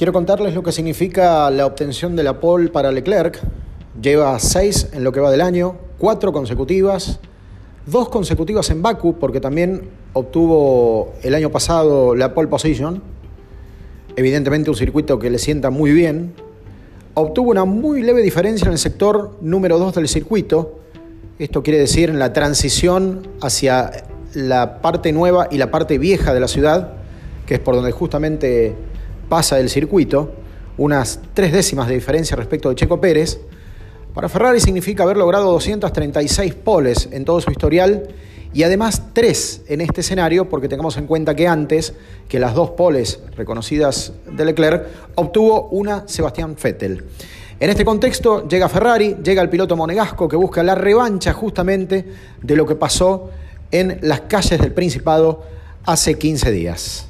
Quiero contarles lo que significa la obtención de la pole para Leclerc. Lleva seis en lo que va del año, cuatro consecutivas, dos consecutivas en Baku, porque también obtuvo el año pasado la pole position. Evidentemente un circuito que le sienta muy bien. Obtuvo una muy leve diferencia en el sector número 2 del circuito. Esto quiere decir en la transición hacia la parte nueva y la parte vieja de la ciudad, que es por donde justamente pasa del circuito, unas tres décimas de diferencia respecto de Checo Pérez. Para Ferrari significa haber logrado 236 poles en todo su historial y además tres en este escenario, porque tengamos en cuenta que antes que las dos poles reconocidas de Leclerc, obtuvo una Sebastián Vettel. En este contexto llega Ferrari, llega el piloto monegasco que busca la revancha justamente de lo que pasó en las calles del Principado hace 15 días.